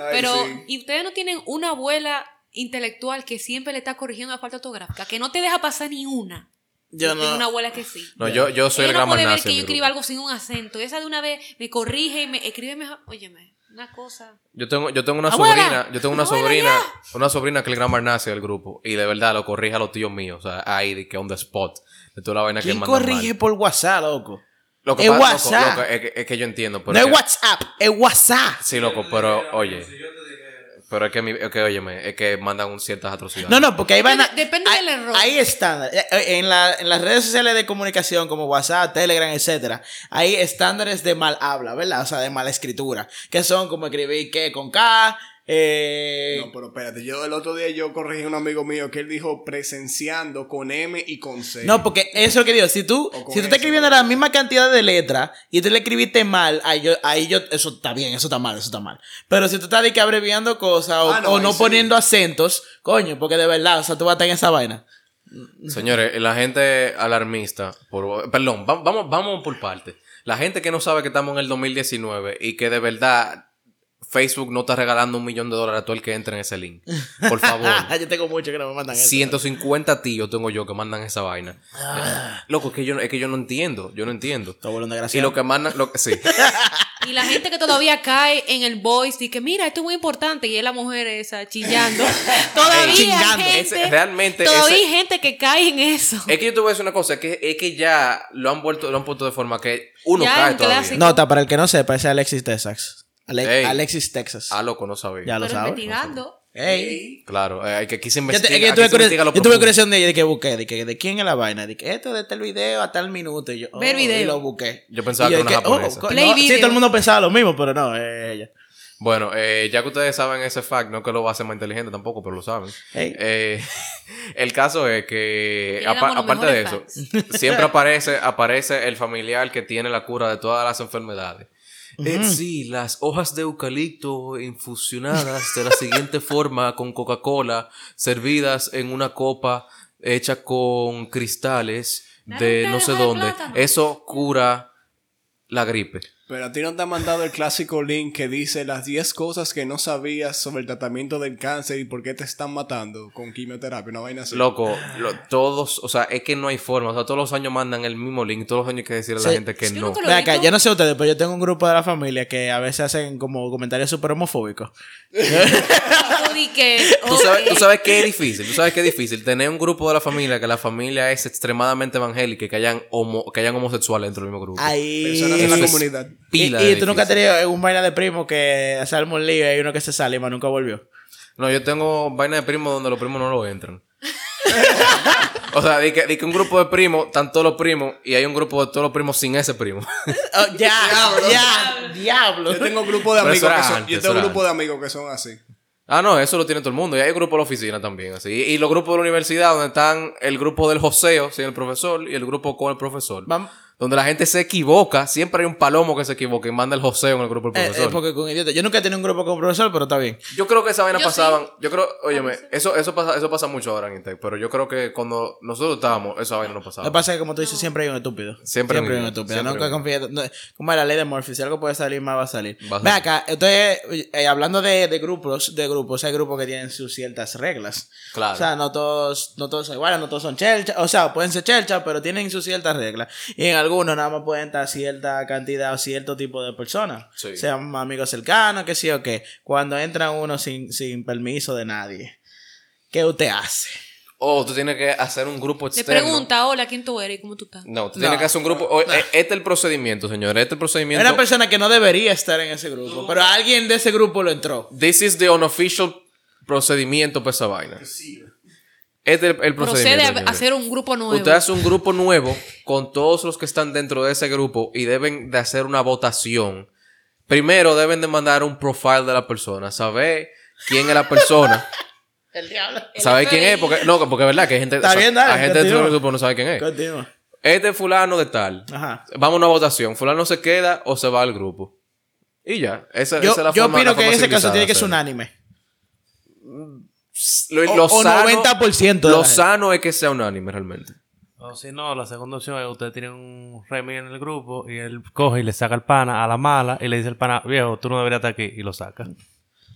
Ay, Pero, sí. ¿y ustedes no tienen una abuela intelectual que siempre le está corrigiendo la falta ortográfica? Que no te deja pasar ni una. Yo Tengo no. una abuela que sí. No, yo, yo soy Ella el no puede ver que yo escriba algo sin un acento. Esa de una vez me corrige y me escribe mejor. Óyeme, una cosa. Yo tengo, yo tengo una Abuela, sobrina, yo tengo una abuela, sobrina, una sobrina que es el grammar nazi del grupo. Y de verdad lo corrige a los tíos míos. O sea, ahí de que on the spot. De toda la vaina que ¿Quién mandan corrige mal. por WhatsApp, loco? Lo que Es pasa- loco, WhatsApp. loco, es, que, es que yo entiendo. Pero No es es que- WhatsApp, es WhatsApp. Sí, loco, pero oye. Si yo te dije, Pero es que, mi, es que, óyeme, es que mandan un ciertas atrocidades. No, no, porque ahí van a. Depende- hay- del error. Hay estándares. Eh, En, la- en las redes sociales de comunicación como WhatsApp, Telegram, etcétera, hay estándares de mal habla, ¿verdad? O sea, de mala escritura. Que son como escribir que con K. Eh, No, pero espérate, yo el otro día yo corregí a un amigo mío que él dijo presenciando con M y con C. No, porque eso es lo que digo. Si tú, si tú estás escribiendo la misma cantidad de letras y tú le escribiste mal, ahí yo, ahí yo, eso está bien, eso está mal, eso está mal. Pero si tú estás de que abreviando cosas o, Ah, no, o sí. poniendo acentos, coño, porque de verdad, o sea, tú vas a estar en esa vaina. Señores, la gente alarmista, por, perdón, va- vamos, vamos por parte. La gente que no sabe que estamos en el 2019 y que de verdad Facebook no está regalando un millón de dólares a todo el que entre en ese link. Por favor. yo tengo mucho que no me mandan eso. 150 tíos tengo yo que mandan esa vaina. Ah. Loco, es que yo, es que yo no entiendo. Yo no entiendo. Y lo que mandan, lo que sí. Y la gente que todavía cae en el voice y que mira, esto es muy importante y es la mujer esa chillando. todavía hay Chingando. gente, Ese- realmente todavía ese- hay gente que cae en eso. Es que yo te voy a decir una cosa, es que, es que ya lo han vuelto, lo han puesto de forma que uno Ya, cae todavía. clásico. Nota, para el que no sepa, ese es Alexis Texas. Ale- Ey. Alexis Texas. Ah, loco, no sabía. Ya lo Pero sabes. investigando. Ey. Claro, eh, hay que aquí se Yo, investiga. te- que yo tuve, se investiga curiosidad- lo yo tuve profundo. curiosidad de, de que busqué, de, que, de quién es la vaina, de que esto de tal video a tal minuto. Y yo, Ver oh, video. Y lo busqué. Yo pensaba Y que yo era una de oh, japonesa. Play no, Sí, video. todo el mundo pensaba lo mismo, pero no, es ella. Bueno, eh, ya que ustedes saben ese fact, no que lo va a hacer más inteligente tampoco, pero lo saben. Eh, el caso es que, apa- aparte de eso, siempre aparece, aparece el familiar que tiene la cura de todas las enfermedades. Eh, sí, las hojas de eucalipto infusionadas de la siguiente forma con Coca-Cola, servidas en una copa hecha con cristales de no sé dónde. Eso cura la gripe. Pero a ti no te han mandado el clásico link que dice las 10 cosas que no sabías sobre el tratamiento del cáncer y por qué te están matando con quimioterapia, una vaina así. Loco, lo- todos, o sea, es que no hay forma. O sea, todos los años mandan el mismo link. Todos los años hay que decirle a la Sí. gente que Yo no. acá, yo no sé ustedes, pero yo tengo un grupo de la familia que a veces hacen como comentarios súper homofóbicos. Tú di que, ¿Tú sabes, tú sabes que es difícil. Tú sabes que es difícil tener un grupo de la familia que la familia es extremadamente evangélica y que hayan, homo- que hayan homosexuales dentro del mismo grupo. Ahí. Personas de Eso la comunidad. Y, pila y de tú nunca has tenido un vaina de primo que se arma un lío y hay uno que se sale y más nunca volvió. No, yo tengo vaina de primos donde los primos no lo entran. o sea, di que, di que un grupo de primos, están todos los primos, y hay un grupo de todos los primos sin ese primo. Oh, ya, ya, diablo. Yo tengo grupo de amigos que son, antes, yo tengo era grupo de amigos que son así. Ah, no, eso lo tiene todo el mundo. Y hay grupos de la oficina también, así. Y, y los grupos de la universidad, donde están el grupo del joseo sin el profesor y el grupo con el profesor. Vam- donde la gente se equivoca, siempre hay un palomo que se equivoca y manda el joseo en el grupo del Eh, profesor. eh, porque con idiota. Yo nunca he tenido un grupo con profesor, pero está bien. Yo creo que esa vaina Yo pasaban. sí. Yo creo, óyeme, veces. eso, eso, pasa, eso pasa mucho ahora en Intec, pero yo creo que cuando nosotros estábamos, esa vaina no Lo pasaba. que pasa es que, como tú dices, siempre hay un estúpido. Siempre hay un hay un estúpido. siempre Nunca hay un- confíes. no, como es la ley de Murphy. Si algo puede salir, más va a salir. Va a Ve acá. Entonces, eh, hablando de, de grupos, de grupos, hay grupos que tienen sus ciertas reglas. Claro. O sea, no todos, no todos son iguales, no todos son chelcha. O sea, pueden ser chelcha, pero tienen sus ciertas reglas. Y en algunos nada más pueden estar cierta cantidad o cierto tipo de personas. Sí. Sean amigos cercanos, que sí o qué. Cuando entra uno sin, sin permiso de nadie. ¿Qué usted hace? O tú tienes que hacer un grupo Le externo. pregunta, hola, ¿quién tú eres y cómo tú estás? No, tú No. tienes que hacer un grupo. eh, Este es el procedimiento, señores. Este es el procedimiento. una persona que no debería estar en ese grupo, pero alguien de ese grupo lo entró. This is the unofficial procedimiento para esa vaina. Este es el, el Procede a señores. hacer un grupo nuevo. Usted hace un grupo nuevo con todos los que están dentro de ese grupo y deben de hacer una votación. Primero deben de mandar un profile de la persona, saber quién es la persona, El diablo. saber quién es, porque no, porque es verdad que hay gente, Está bien, dale, hay gente dentro del grupo que no sabe quién es. Continúa. Este es fulano de tal. Ajá. Vamos a una votación. Fulano se queda o se va al grupo. Y ya. Esa, Yo, esa es la yo forma opino la que en ese caso tiene que ser unánime. Lo, O- lo o sano, 90% de Lo la gente. sano es que sea unánime realmente. O si no, la segunda opción es que usted tiene un Remy en el grupo y él coge y le saca el pana a la mala y le dice al pana, viejo, tú no deberías estar aquí y lo saca.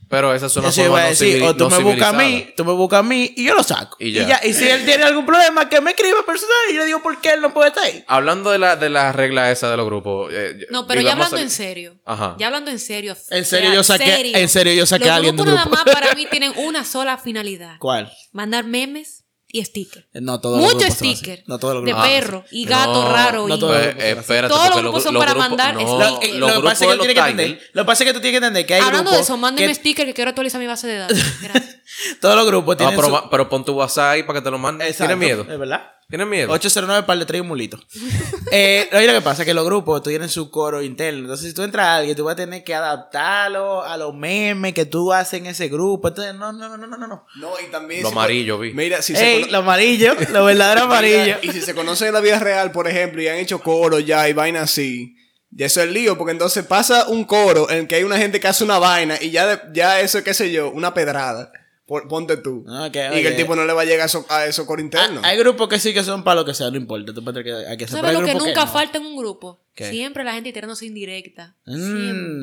Pero esa es una Eso forma iba a no, decir, o tú no me buscas a mí, tú me buscas a mí y yo lo saco. Y Y ya. ya. Y, si él tiene algún problema, que me escriba personal y yo le digo por qué él no puede estar ahí. Hablando de la, de la regla esa de los grupos. eh, No, pero ya hablando a- en serio. Ajá. Ya hablando en serio. En serio, yo saqué- en serio, yo saqué Los a alguien grupos nada grupo. más para mí tienen una sola finalidad. ¿Cuál? Mandar memes y stickers. No todos los son así. stickers. No todos los de perro y gato No, raro. no y... todos los grupos son así. espérate, Todos los grupos son para mandar no, stickers. Lo, los eh, lo pasa es que de tú los tienes que entender. Lo que pasa es que tú tienes que entender que hay Hablando grupos de eso, mándeme que stickers que quiero actualizar mi base de datos. Gracias. todos los grupos tienen pero, su- pero pon tu WhatsApp ahí para que te lo manden. Exacto, ¿Tienes miedo? ¿Es verdad? ¿Tienes miedo? 809 para le trae un mulito. eh, oye, lo que pasa es que los grupos tienen su coro interno. Entonces, si tú entras a alguien, tú vas a tener que adaptarlo a los memes que tú haces en ese grupo. Entonces, no, no, no, no, no, no. No, y también. Lo si- amarillo, vi. Mira, si se Ey, cono- lo amarillo, lo verdadero amarillo. Y si se conoce en la vida real, por ejemplo, y han hecho coro ya y vaina así, ya eso es el lío, porque entonces pasa un coro en el que hay una gente que hace una vaina y ya, de- ya eso, qué sé yo, una pedrada. Ponte tú. Y que el tipo no le va a llegar a eso, a eso coro interno. Ah, Hay grupos que sí que son para lo que sea, no importa. Tú puedes que hay que. ¿Sabes lo que nunca no. falta en un grupo? ¿Qué? Siempre la gente tirándose indirecta. Mmm,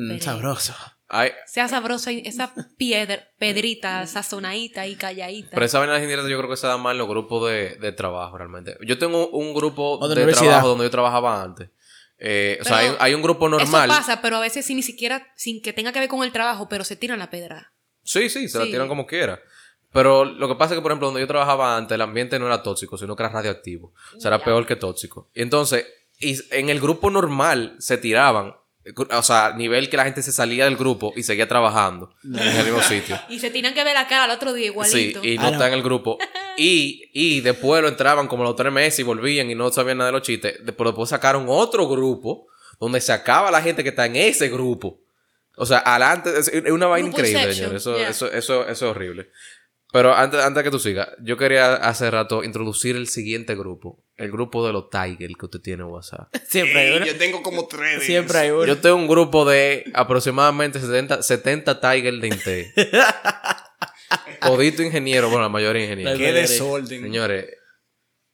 Siempre. sabroso. Ay, Sea sabrosa y- esa piedra, pedrita sazonadita y calladita. pero esa vaina indirectas yo creo que se da más en los grupos de, de trabajo realmente. Yo tengo un grupo O de trabajo donde yo trabajaba antes. Eh, o sea, hay un grupo normal. Eso pasa, pero a veces sin ni siquiera, sin que tenga que ver con el trabajo, pero se tiran la pedra. Sí, sí, se la Sí. tiran como quiera. Pero lo que pasa es que, por ejemplo, donde yo trabajaba antes, el ambiente no era tóxico, sino que era radioactivo. O sea, era peor que tóxico. Y entonces, y en el grupo normal se tiraban. O sea, a nivel que la gente se salía del grupo y seguía trabajando en el mismo sitio. Y se tiran que ver la cara al otro día Sí, igualito. y no Ah, no. está en el grupo. Y, y después lo entraban como los tres meses y volvían y no sabían nada de los chistes. Pero después sacaron otro grupo donde se acaba la gente que está en ese grupo. O sea, adelante, es una vaina Grupo increíble, señor. Eso, yeah. eso, eso, eso es horrible. Pero antes, antes de que tú sigas, yo quería hace rato introducir el siguiente grupo. El grupo de los Tigers que usted tiene en WhatsApp. Siempre hay uno. yo tengo como tres. Siempre hay uno. Yo tengo un grupo de aproximadamente 70, 70 Tigers de Inte. Todito ingeniero, bueno, la mayoría ingenieros. Qué desorden. Señores,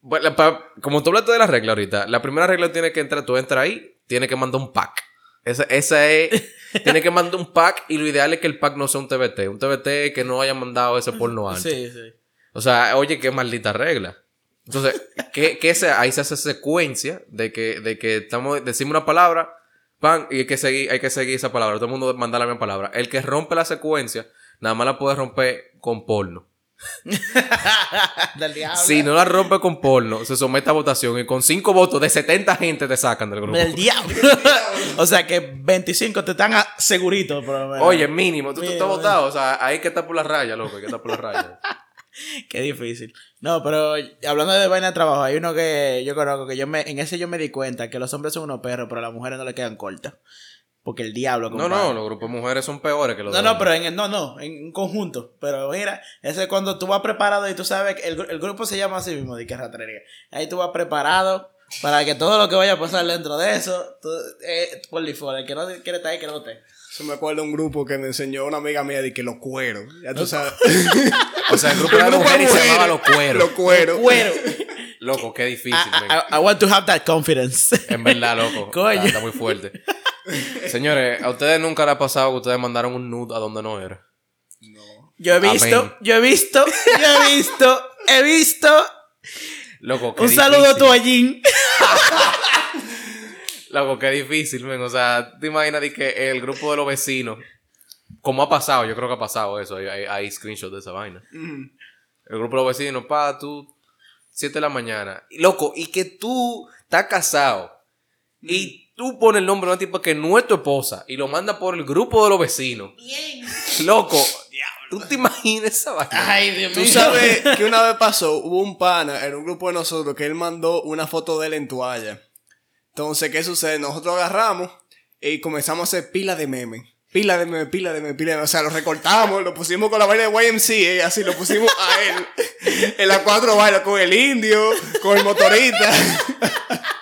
bueno, pa- como tú hablaste de la regla ahorita, la primera regla tiene que entrar, tú entras ahí, tienes que mandar un pack. Esa, esa es, tiene que mandar un pack y lo ideal es que el pack no sea un TBT, un TBT que no haya mandado ese porno antes. Sí, sí. O sea, oye, qué maldita regla. Entonces, ¿qué, qué se, ahí se hace secuencia de que, de que estamos, decimos una palabra, pan, y hay que seguir, hay que seguir esa palabra. Todo el mundo manda la misma palabra. El que rompe la secuencia, nada más la puede romper con porno. Del diablo. Si no la rompe con porno, se somete a votación y con cinco votos de 70 gente te sacan del grupo. Del diablo. o sea que 25 te están seguritos, por lo menos. Oye, mínimo, tú, tú Mínimo, estás votado. O sea, hay que estar por la raya, loco, hay que estar por la raya. Qué difícil. No, pero hablando de vaina de trabajo, hay uno que yo conozco que yo me, en ese yo me di cuenta que los hombres son unos perros, pero a las mujeres no le quedan cortas. Porque el diablo, No, compadre. no, los grupos de mujeres son peores que los No, no, pero en, no, no, en un conjunto. Pero mira, ese es cuando tú vas preparado y tú sabes que el, el grupo se llama así mismo, de que ratrería. Ahí tú vas preparado Para que todo lo que vaya a pasar dentro de eso, tú, eh, por default, el que no quiere estar ahí, que no esté. Eso me acuerdo de un grupo que me enseñó una amiga mía de que los cueros. Ya tú sabes. O sea, el grupo era de mujeres y se llamaba Los Cueros. Los cueros. Cuero. Loco, qué difícil, I. I- I want to have that confidence. En verdad, loco. Coño. Está, está muy fuerte. Señores, ¿a ustedes nunca les ha pasado que ustedes mandaron un nude a donde no era? Yo he visto, Amén. yo he visto, yo he visto, he visto. Loco, qué Un saludo difícil. toallín. Loco, qué difícil, men. O sea, te imaginas de que el grupo de los vecinos, como ha pasado, yo creo que ha pasado eso, hay, hay, hay screenshots de esa vaina. El grupo de los vecinos, pa, tú, 7 de la mañana. Loco, y que tú estás casado y tú pones el nombre de una tipa que no es tu esposa y lo mandas por el grupo de los vecinos. Bien. Loco, ¿tú te imaginas esa vaina? Ay, Dios Tú mío. sabes que una vez pasó, hubo un pana en un grupo de nosotros que él mandó una foto de él en toalla. Entonces, ¿qué sucede? Nosotros agarramos y comenzamos a hacer pila de memes. Pila de memes, pila de memes, pila de memes. O sea, lo recortamos, lo pusimos con la vaina de YMCA y así lo pusimos a él. en las cuatro vainas, con el indio, con el motorista.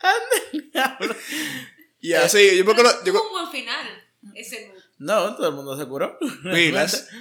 y así, yo me acuerdo, yo- Tuvo un buen final. Ese. No, todo el mundo se curó. pilas.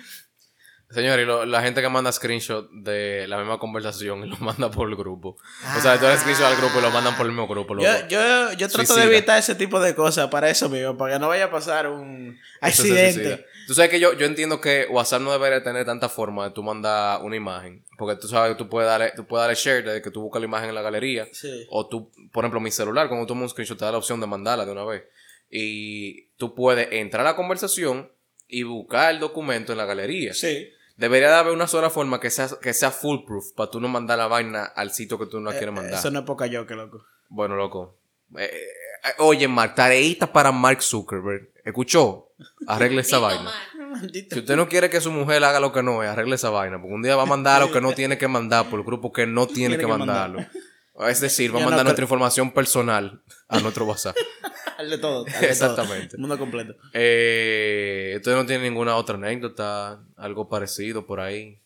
Señor, y lo- la gente que manda screenshot de la misma conversación y lo manda por el grupo. O sea, tú eres screenshot al grupo y lo mandan por el mismo grupo. Yo, yo, yo trato Suicida. de evitar ese tipo de cosas para eso mismo, para que no vaya a pasar un accidente. Tú sabes que yo, yo entiendo que WhatsApp no debería tener tanta forma de tú mandar una imagen. Porque tú sabes que tú puedes darle, tú puedes darle share desde que tú buscas la imagen en la galería. Sí. O tú, por ejemplo, mi celular, cuando tomas un screenshot, te da la opción de mandarla de una vez. Y tú puedes entrar a la conversación y buscar el documento en la galería. Sí. Debería de haber una sola forma que sea, que sea foolproof para tú no mandar la vaina al sitio que tú no la quieres mandar. Eh, Eso no es poca yo, que loco. Bueno, loco. Eh, eh, oye, Mark, tareita para Mark Zuckerberg. ¿Escuchó? Arregle esa vaina. Maldito. Si usted no quiere que su mujer haga lo que no es, arregle esa vaina. Porque un día va a mandar lo que no tiene que mandar por el grupo que no tiene, Tiene que, que mandar. mandarlo. Es decir, va a no mandar nuestra información personal a nuestro WhatsApp. Al de todo. al de todo. Exactamente. El mundo completo. Eh, ¿Ustedes no tienen ninguna otra anécdota? Algo parecido por ahí.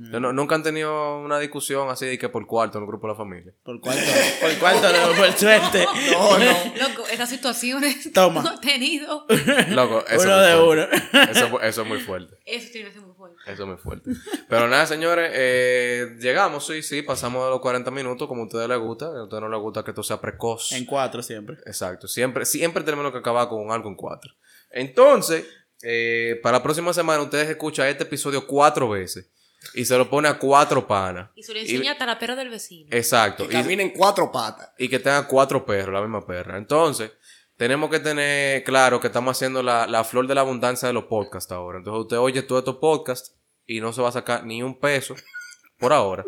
¿Ustedes no- ¿Nunca han tenido una discusión así de que por cuarto en el grupo de la familia? Por cuarto, por cuarto, no, por suerte. No, no. Loco, esas situaciones Toma. no he tenido. Loco, eso Uno de muy uno. fuerte. Eso, eso es muy fuerte. Eso tiene que ser muy fuerte. Eso es muy fuerte. Pero nada, señores, eh, llegamos, sí, sí, pasamos de los 40 minutos como a ustedes les gusta. A ustedes no les gusta que esto sea precoz. En cuatro siempre. Exacto. Siempre, siempre tenemos que acabar con algo en cuatro. Entonces, eh, para la próxima semana ustedes escuchan este episodio cuatro veces y se lo pone a cuatro panas. Y se lo enseña a la perra del vecino. Exacto. Que Y, caminen cuatro patas. y que tenga cuatro perros, la misma perra. Entonces, tenemos que tener claro que estamos haciendo la, la flor de la abundancia de los podcasts ahora. Entonces, usted oye todos estos podcasts y no se va a sacar ni un peso por ahora.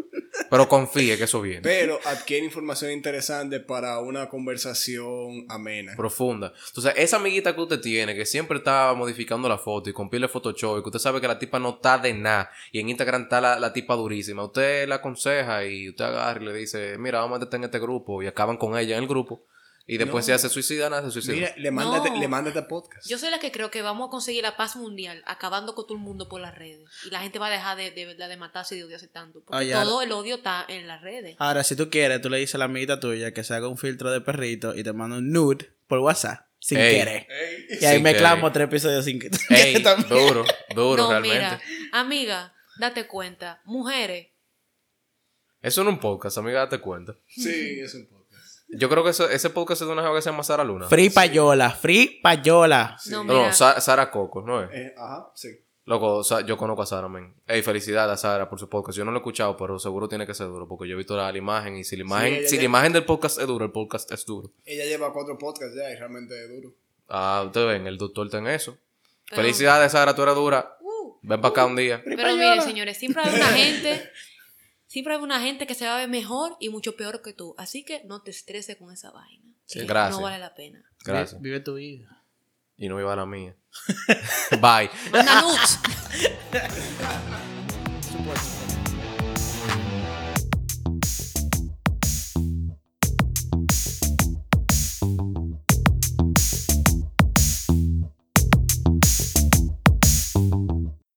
Pero confíe que eso viene. Pero adquiere información interesante para una conversación amena. Profunda. Entonces, esa amiguita que usted tiene, que siempre está modificando la foto y con pile Photoshop, y que usted sabe que la tipa no está de nada, y en Instagram está la, la tipa durísima, usted la aconseja y usted agarra y le dice, mira, vamos a meterte en este grupo, y acaban con ella en el grupo, y después si ella se suicida, nada, se suicida. Mira, le manda, No. le manda este podcast. Yo soy la que creo que vamos a conseguir la paz mundial acabando con todo el mundo por las redes. Y la gente va a dejar de, de de matarse y de odiarse tanto. Porque Oye, todo el odio está en las redes. Ahora, si tú quieres, tú le dices a la amiguita tuya que se haga un filtro de perrito y te manda un nude por WhatsApp. Sin Ey. querer. Y ahí Sin mezclamos querer. tres episodios sin que Ey, también. duro, duro, no, realmente. mira, amiga, date cuenta. Mujeres, Eso no es un podcast, amiga, date cuenta. Sí, es un podcast. Yo creo que eso- ese podcast es de una jeva que se llama Sara Luna. Free payola, free payola. no, No, Sa- Sara Coco, ¿no es? Eh, ajá, sí. Loco, yo conozco a Sara, men. Ey, felicidades a Sara por su podcast. Yo no lo he escuchado, pero seguro tiene que ser duro, porque yo he visto la, la imagen y si la imagen, ella si ya- la imagen del podcast es duro, el podcast es duro. Ella lleva cuatro podcasts ya y realmente es duro. Ah, ustedes ven, el doctor está en eso. Pero- Felicidades, Sara, tú eres dura. Uh, Ven para acá un día. pero miren, señores, siempre hay una gente, siempre hay una gente que se va a ver mejor y mucho peor que tú. Así que no te estreses con esa vaina. que Gracias. No vale la pena. Gracias. Vive tu vida. Y no iba a la mía. Bye. Manda.